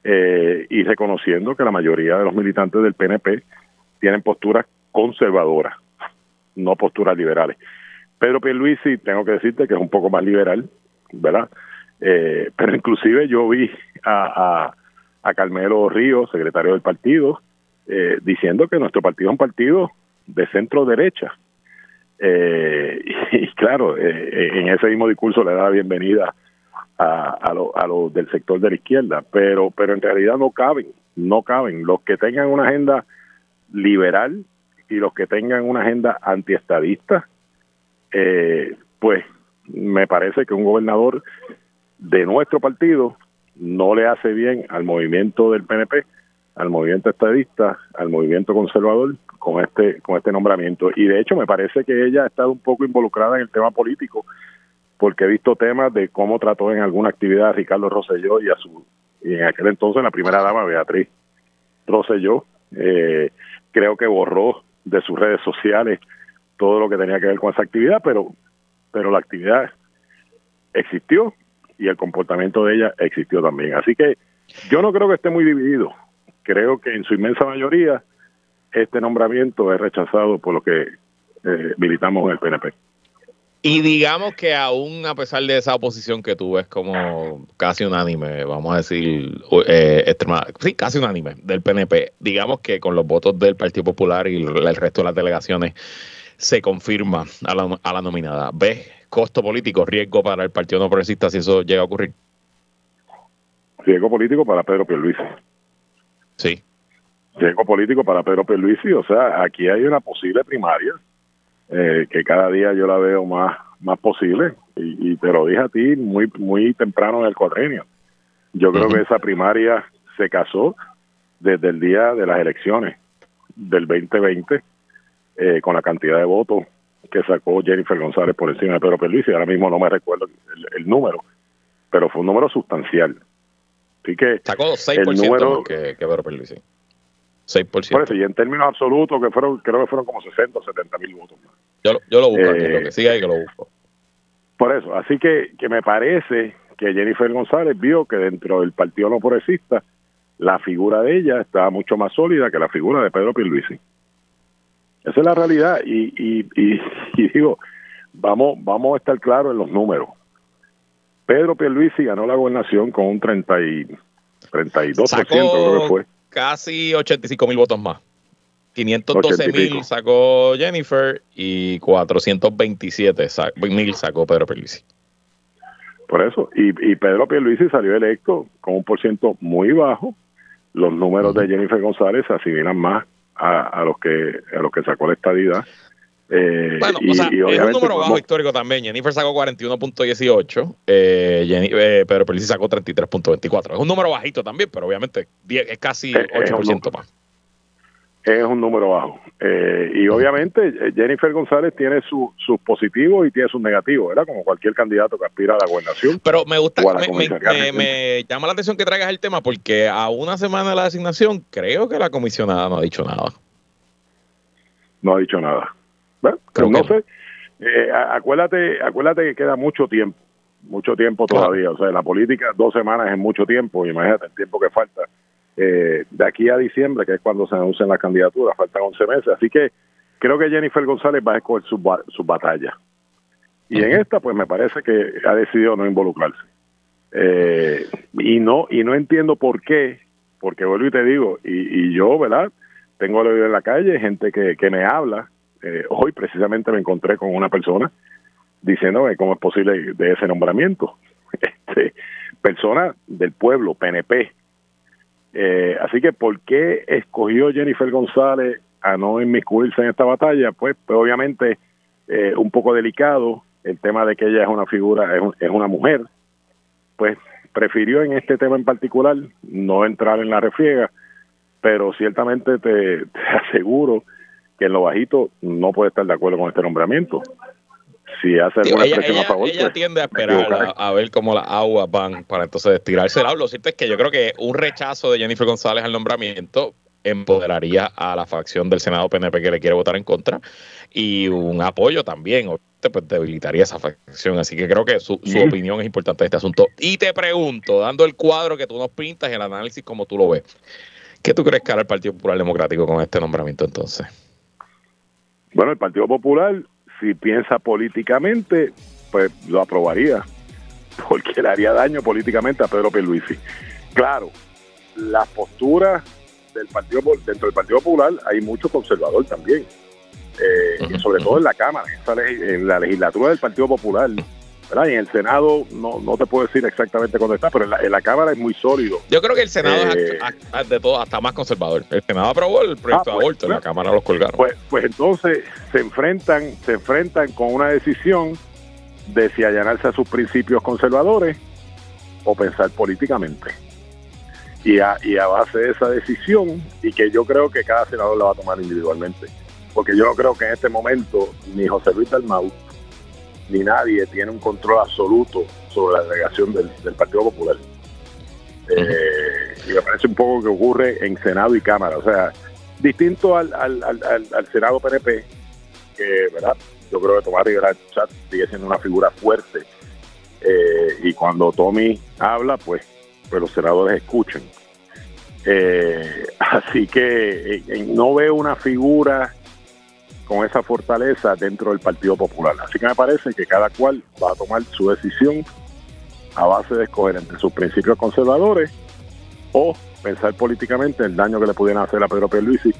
Speaker 4: eh, y reconociendo que la mayoría de los militantes del PNP tienen posturas conservadoras, no posturas liberales. Pedro Pierluisi, tengo que decirte que es un poco más liberal, ¿verdad? Eh, pero inclusive yo vi a, a, Carmelo Ríos, secretario del partido, eh, diciendo que nuestro partido es un partido de centro derecha. y, claro, en ese mismo discurso le da la bienvenida a, a los a lo del sector de la izquierda, pero, pero en realidad no caben, no caben. Los que tengan una agenda liberal y los que tengan una agenda antiestadista, eh, pues me parece que un gobernador de nuestro partido no le hace bien al movimiento del PNP, al movimiento estadista, al movimiento conservador con este con este nombramiento y de hecho me parece que ella ha estado un poco involucrada en el tema político porque he visto temas de cómo trató en alguna actividad a Ricardo Rosselló y a su y en aquel entonces la primera dama Beatriz Rosselló. Eh, creo que borró de sus redes sociales todo lo que tenía que ver con esa actividad pero pero la actividad existió y el comportamiento de ella existió también. Así que yo no creo que esté muy dividido. Creo que en su inmensa mayoría este nombramiento es rechazado por lo que eh, militamos en el PNP.
Speaker 1: Y digamos que aún a pesar de esa oposición que tú ves como casi unánime, vamos a decir, eh, sí, casi unánime del PNP, digamos que con los votos del Partido Popular y el resto de las delegaciones se confirma a la, a la nominada. ¿Ves costo político, riesgo para el Partido No Progresista si eso llega a ocurrir?
Speaker 4: Riesgo político para Pedro Pierluisi.
Speaker 1: Sí.
Speaker 4: Riesgo político para Pedro Pierluisi, o sea, aquí hay una posible primaria eh, que cada día yo la veo más más posible y, te lo dije a ti muy muy temprano en el cuadrenio. Yo creo que esa primaria se casó desde el día de las elecciones del 2020 eh, con la cantidad de votos que sacó Jennifer González por encima de Pedro Pierluisi. Ahora mismo no me recuerdo el, número, pero fue un número sustancial. Así que
Speaker 1: sacó 6% el número, que, que Pedro Pierluisi. 6%. Por
Speaker 4: eso, y en términos absolutos, que fueron, creo que fueron como 60 o 70 mil votos más.
Speaker 1: Yo, yo lo busco aquí, lo que sigue ahí que lo busco.
Speaker 4: Por eso, así que, que me parece que Jennifer González vio que dentro del Partido No Progresista la figura de ella estaba mucho más sólida que la figura de Pedro Pierluisi. Esa es la realidad y, y, y, digo, vamos, vamos a estar claros en los números. Pedro Pierluisi ganó la gobernación con un 30 y, 32%, creo que fue.
Speaker 1: Casi 85 mil votos más. 512 mil sacó Jennifer y 427 mil sacó Pedro Pierluisi.
Speaker 4: Por eso, y, y Pedro Pierluisi salió electo con un por ciento muy bajo. Los números de Jennifer González se asimilan más a, los que a los que sacó la estadidad.
Speaker 1: Eh, bueno, o sea, es un número bajo histórico también. Jennifer sacó 41.18, eh, eh, pero Pierluisi sacó 33.24. Es un número bajito también, pero obviamente es casi 8% más
Speaker 4: es un número bajo. Eh, y obviamente eh, Jennifer González tiene sus positivos y tiene sus negativos, ¿verdad? Como cualquier candidato que aspira a la gobernación.
Speaker 1: Pero me gusta, me, me, llama la atención que traigas el tema porque a una semana de la designación creo que la comisionada no ha dicho nada.
Speaker 4: No ha dicho nada. Pero no sé. Eh, acuérdate, acuérdate que queda mucho tiempo, mucho tiempo todavía. O sea, la política dos semanas es mucho tiempo. Imagínate el tiempo que falta eh, de aquí a diciembre, que es cuando se anuncian las candidaturas, faltan 11 meses. Así que creo que Jennifer González va a escoger sus su batallas. Y en esta, pues me parece que ha decidido no involucrarse. Eh, y no y no entiendo por qué, porque vuelvo y te digo, y, yo, ¿verdad? Tengo el oído en la calle, gente que, que me habla. Eh, hoy precisamente me encontré con una persona diciendo cómo es posible de ese nombramiento. Este, persona del pueblo, PNP, eh, así que, ¿por qué escogió Jennifer González a no inmiscuirse en esta batalla? Pues, pues obviamente, eh, un poco delicado el tema de que ella es una figura, es, una mujer, pues prefirió en este tema en particular no entrar en la refriega, pero ciertamente te, te aseguro que en lo bajito no puede estar de acuerdo con este nombramiento. Si hace alguna
Speaker 1: ella, a favor. Ella pues, tiende a esperar a, ver cómo las aguas van para entonces tirarse el Lo cierto es que yo creo que un rechazo de Jennifer González al nombramiento empoderaría a la facción del Senado PNP que le quiere votar en contra y un apoyo también pues debilitaría esa facción. Así que creo que su, opinión es importante en este asunto. Y te pregunto dando el cuadro que tú nos pintas y el análisis como tú lo ves ¿qué tú crees que hará el Partido Popular Democrático con este nombramiento entonces?
Speaker 4: Bueno, el Partido Popular si piensa políticamente, pues lo aprobaría, porque le haría daño políticamente a Pedro Pierluisi. Claro, las posturas del partido dentro del Partido Popular hay mucho conservador también, eh, sobre todo en la Cámara, en la legislatura del Partido Popular y en el Senado no, no te puedo decir exactamente dónde está, pero en la, Cámara es muy sólido.
Speaker 1: Yo creo que el Senado es eh, de todo hasta más conservador. El Senado aprobó el proyecto ah, de pues, aborto, en la Cámara los colgaron.
Speaker 4: Pues, pues entonces se enfrentan, se enfrentan con una decisión de si allanarse a sus principios conservadores o pensar políticamente. Y a, y a base de esa decisión, y que yo creo que cada senador la va a tomar individualmente, porque yo no creo que en este momento ni José Luis Dalmau ni nadie tiene un control absoluto sobre la delegación del, Partido Popular. Eh, y me parece un poco que ocurre en Senado y Cámara. O sea, distinto al, al, Senado PNP, que, ¿verdad? Yo creo que Tomás Rivera Chat sigue siendo una figura fuerte. Eh, y cuando Tommy habla, pues, pues los senadores escuchan. Eh, así que no veo una figura con esa fortaleza dentro del Partido Popular. Así que me parece que cada cual va a tomar su decisión a base de escoger entre sus principios conservadores o pensar políticamente el daño que le pudieran hacer a Pedro Pierluisi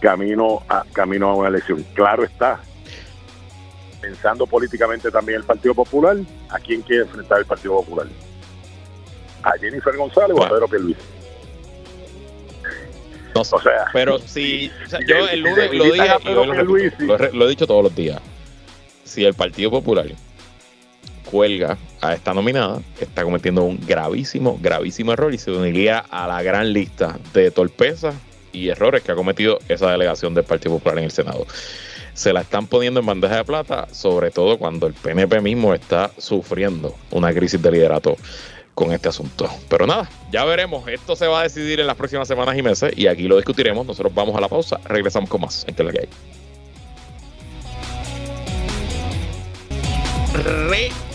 Speaker 4: camino a camino a una elección. Claro está, pensando políticamente también el Partido Popular, ¿a quién quiere enfrentar el Partido Popular? ¿A Jennifer González o a Pedro Pierluisi?
Speaker 1: O sea, pero si yo el lunes lo dije lo, he dicho todos los días. Si el Partido Popular cuelga a esta nominada, está cometiendo un gravísimo, gravísimo error y se uniría a la gran lista de torpezas y errores que ha cometido esa delegación del Partido Popular en el Senado. Se la están poniendo en bandeja de plata, sobre todo cuando el PNP mismo está sufriendo una crisis de liderato con este asunto. Pero nada, ya veremos. Esto se va a decidir en las próximas semanas y meses y aquí lo discutiremos. Nosotros vamos a la pausa, regresamos con más en.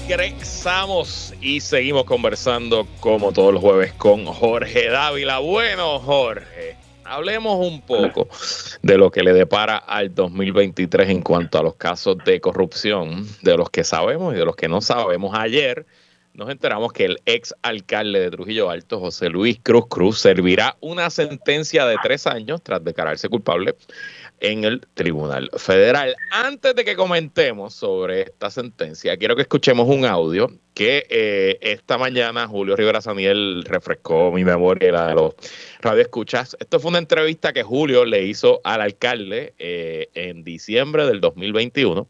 Speaker 1: Regresamos y seguimos conversando como todos los jueves con Jorge Dávila. Bueno, Jorge, hablemos un poco de lo que le depara al 2023 en cuanto a los casos de corrupción, de los que sabemos y de los que no sabemos. Ayer nos enteramos que el ex alcalde de Trujillo Alto, José Luis Cruz Cruz, servirá una sentencia de tres años tras declararse culpable en el Tribunal Federal. Antes de que comentemos sobre esta sentencia, quiero que escuchemos un audio que eh, esta mañana Julio Rivera Saniel refrescó mi memoria la de los radioescuchas. Esto fue una entrevista que Julio le hizo al alcalde eh, en diciembre del 2021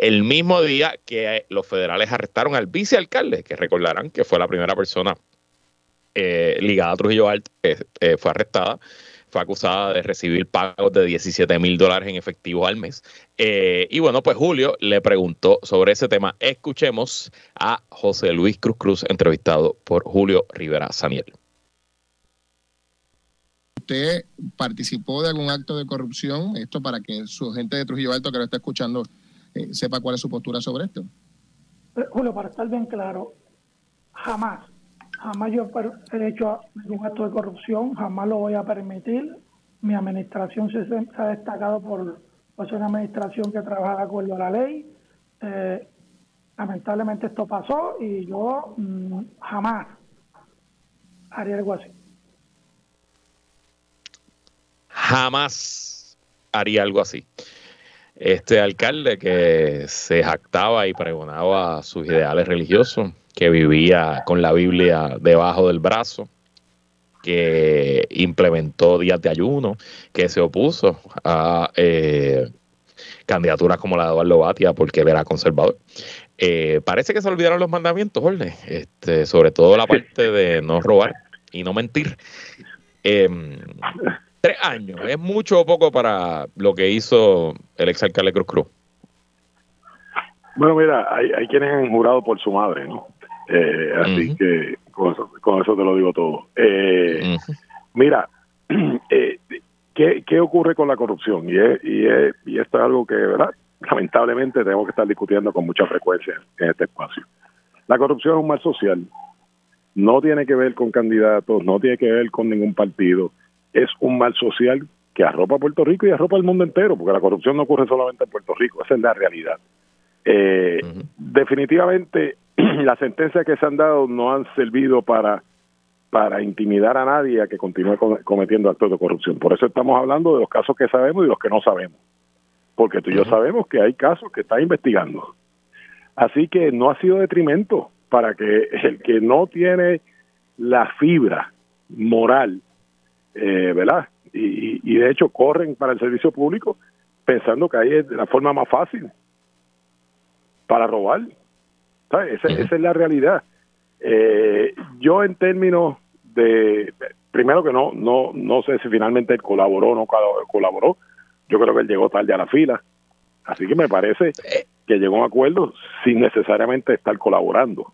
Speaker 1: el mismo día que los federales arrestaron al vicealcalde, que recordarán que fue la primera persona eh, ligada a Trujillo que eh, fue arrestada, fue acusada de recibir pagos de 17 mil dólares en efectivo al mes. Eh, y bueno, pues Julio le preguntó sobre ese tema. Escuchemos a José Luis Cruz Cruz, entrevistado por Julio Rivera Saniel.
Speaker 5: ¿Usted participó de algún acto de corrupción? Esto para que su gente de Trujillo Alto que lo está escuchando eh, sepa cuál es su postura sobre esto.
Speaker 6: Eh, Julio, para estar bien claro, jamás, jamás yo he hecho ningún acto de corrupción, jamás lo voy a permitir. Mi administración se, ha destacado por, ser una administración que trabaja de acuerdo a la ley. Eh, lamentablemente esto pasó y yo mm, jamás haría algo así.
Speaker 1: Jamás haría algo así este alcalde que se jactaba y pregonaba sus ideales religiosos, que vivía con la Biblia debajo del brazo, que implementó días de ayuno, que se opuso a eh, candidaturas como la de Eduardo Batia porque él era conservador. Eh, parece que se olvidaron los mandamientos, Jorge, este, sobre todo la parte de no robar y no mentir. Em, Tres años, ¿es mucho o poco para lo que hizo el exalcalde Cruz Cruz?
Speaker 4: Bueno, mira, hay, hay quienes han jurado por su madre, ¿no? Eh, así que con eso, te lo digo todo. Eh, mira, eh, ¿qué, ¿qué, ocurre con la corrupción? Y, y, y esto es algo que, ¿verdad? Lamentablemente tenemos que estar discutiendo con mucha frecuencia en este espacio. La corrupción es un mal social. No tiene que ver con candidatos, no tiene que ver con ningún partido es un mal social que arropa a Puerto Rico y arropa al mundo entero, porque la corrupción no ocurre solamente en Puerto Rico, esa es la realidad. Eh, definitivamente, las sentencias que se han dado no han servido para, para intimidar a nadie a que continúe cometiendo actos de corrupción. Por eso estamos hablando de los casos que sabemos y los que no sabemos, porque tú y yo sabemos que hay casos que está investigando. Así que no ha sido detrimento para que el que no tiene la fibra moral eh, ¿verdad? Y, y, de hecho corren para el servicio público pensando que ahí es la forma más fácil para robar. Esa, es la realidad. Eh, yo en términos de, primero que no, no, no sé si finalmente él colaboró o no colaboró. Yo creo que él llegó tarde a la fila. Así que me parece eh. que llegó a un acuerdo sin necesariamente estar colaborando.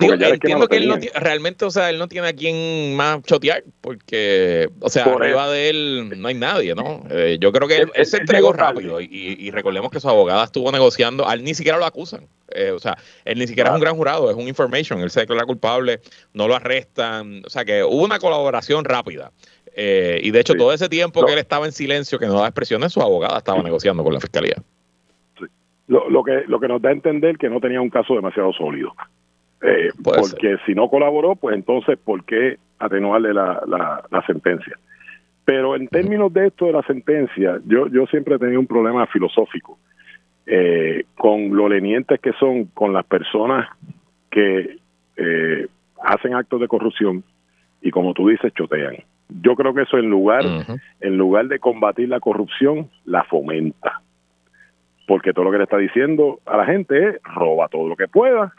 Speaker 1: Entiendo que, él no realmente, o sea, él no tiene a quien más chotear, porque, o sea, arriba de él no hay nadie, ¿no? Eh, yo creo que él, se entregó rápido y, recordemos que su abogada estuvo negociando, a él ni siquiera lo acusan, eh, o sea, él ni siquiera es un gran jurado, es un information, él se declara culpable, no lo arrestan, o sea, que hubo una colaboración rápida. Eh, y de hecho, todo ese tiempo que él estaba en silencio, que no daba expresiones, su abogada estaba negociando con la fiscalía.
Speaker 4: Lo, lo, que, lo que nos da a entender que no tenía un caso demasiado sólido. Eh, porque si no colaboró, pues entonces, ¿por qué atenuarle la, la, sentencia? Pero en términos de esto de la sentencia, yo, yo siempre he tenido un problema filosófico eh, con lo lenientes que son con las personas que eh, hacen actos de corrupción y como tú dices, chotean. Yo creo que eso en lugar, en lugar de combatir la corrupción, la fomenta. porque todo lo que le está diciendo a la gente es roba todo lo que pueda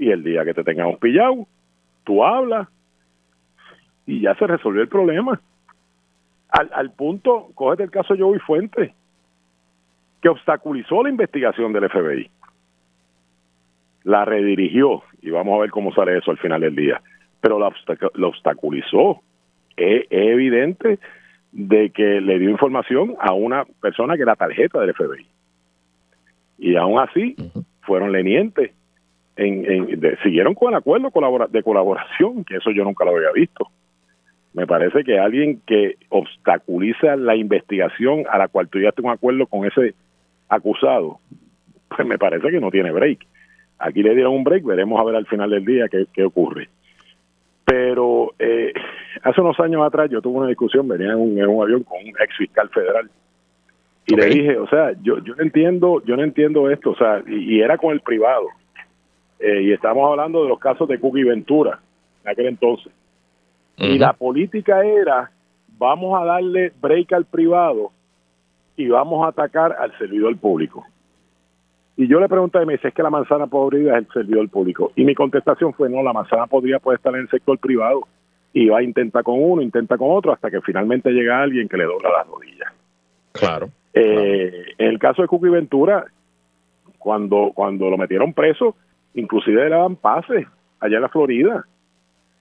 Speaker 4: y el día que te tengamos pillado, tú hablas y ya se resolvió el problema. Al, al punto, cógete el caso Joey Fuente, que obstaculizó la investigación del FBI. La redirigió, y vamos a ver cómo sale eso al final del día, pero la, obstaculizó. Es, evidente de que le dio información a una persona que era tarjeta del FBI. Y aún así, fueron lenientes. En, siguieron con el acuerdo de colaboración, que eso yo nunca lo había visto. Me parece que alguien que obstaculiza la investigación a la cual tú ya un acuerdo con ese acusado, pues me parece que no tiene break. Aquí le dieron un break, veremos a ver al final del día qué, qué ocurre. Pero eh, hace unos años atrás yo tuve una discusión, venía en un, avión con un ex fiscal federal y le dije, o sea, yo, yo no entiendo, yo no entiendo esto, o sea, y, era con el privado. Eh, y estamos hablando de los casos de Cookie Ventura en aquel entonces. Y la política era, vamos a darle break al privado y vamos a atacar al servidor público. Y yo le pregunté, me dice, es que la manzana podrida es el servidor público. Y mi contestación fue, no, la manzana podrida puede estar en el sector privado. Y va a intentar con uno, intenta con otro, hasta que finalmente llega alguien que le dobla las rodillas.
Speaker 1: Claro.
Speaker 4: Eh, En el caso de Cookie Ventura, cuando, cuando lo metieron preso, inclusive le daban pase allá en la Florida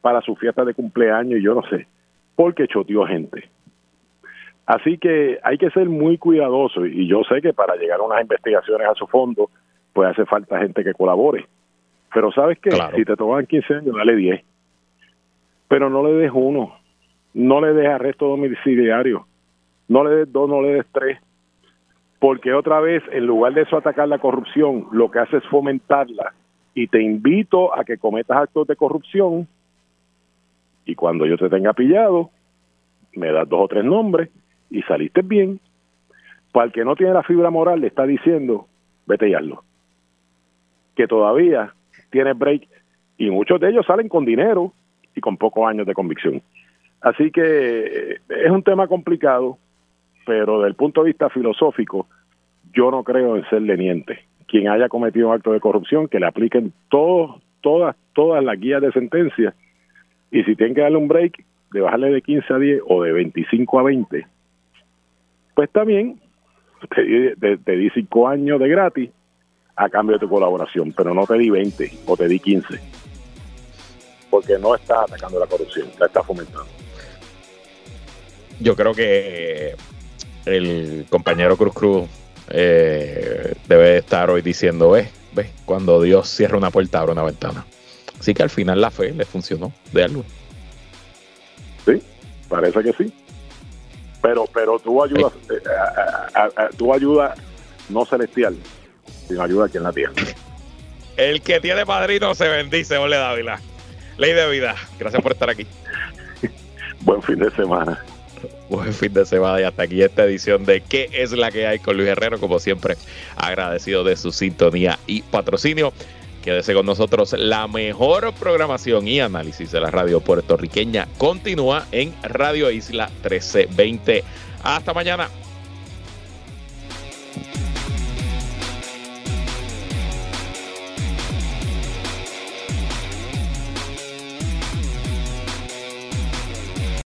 Speaker 4: para su fiesta de cumpleaños y yo no sé, porque choteó gente. Así que hay que ser muy cuidadoso y yo sé que para llegar a unas investigaciones a su fondo, pues hace falta gente que colabore. Pero sabes que si te toman 15 años, dale 10. Pero no le des uno, no le des arresto domiciliario, no le des dos, no le des tres. Porque otra vez, en lugar de eso atacar la corrupción, lo que hace es fomentarla. Y te invito a que cometas actos de corrupción y cuando yo te tenga pillado, me das dos o tres nombres y saliste bien. Para el que no tiene la fibra moral, le está diciendo, vete y hazlo. Que todavía tiene break y muchos de ellos salen con dinero y con pocos años de convicción. Así que eh, es un tema complicado, pero desde el punto de vista filosófico, yo no creo en ser leniente. Quien haya cometido un acto de corrupción, que le apliquen todos, todas, todas las guías de sentencia. Y si tienen que darle un break, de bajarle de 15 a 10 o de 25 a 20, pues también te, te, di 5 años de gratis a cambio de tu colaboración, pero no te di 20 o te di 15, porque no estás atacando la corrupción, la estás fomentando.
Speaker 1: Yo creo que el compañero Cruz Cruz eh, debe estar hoy diciendo, ves, ves, cuando Dios cierra una puerta, abre una ventana. Así que al final la fe le funcionó de algo.
Speaker 4: Sí, parece que sí. Pero, pero tú ayudas, tú ayuda no celestial, sino ayuda aquí en la tierra.
Speaker 1: El que tiene padrino se bendice, Ole Dávila. Ley de vida. Gracias por estar aquí.
Speaker 4: Buen fin de semana.
Speaker 1: Buen fin de semana y hasta aquí esta edición de ¿Qué es la que hay con Luis Herrero? Como siempre, agradecido de su sintonía y patrocinio. Quédese con nosotros. La mejor programación y análisis de la radio puertorriqueña continúa en Radio Isla 1320. Hasta mañana.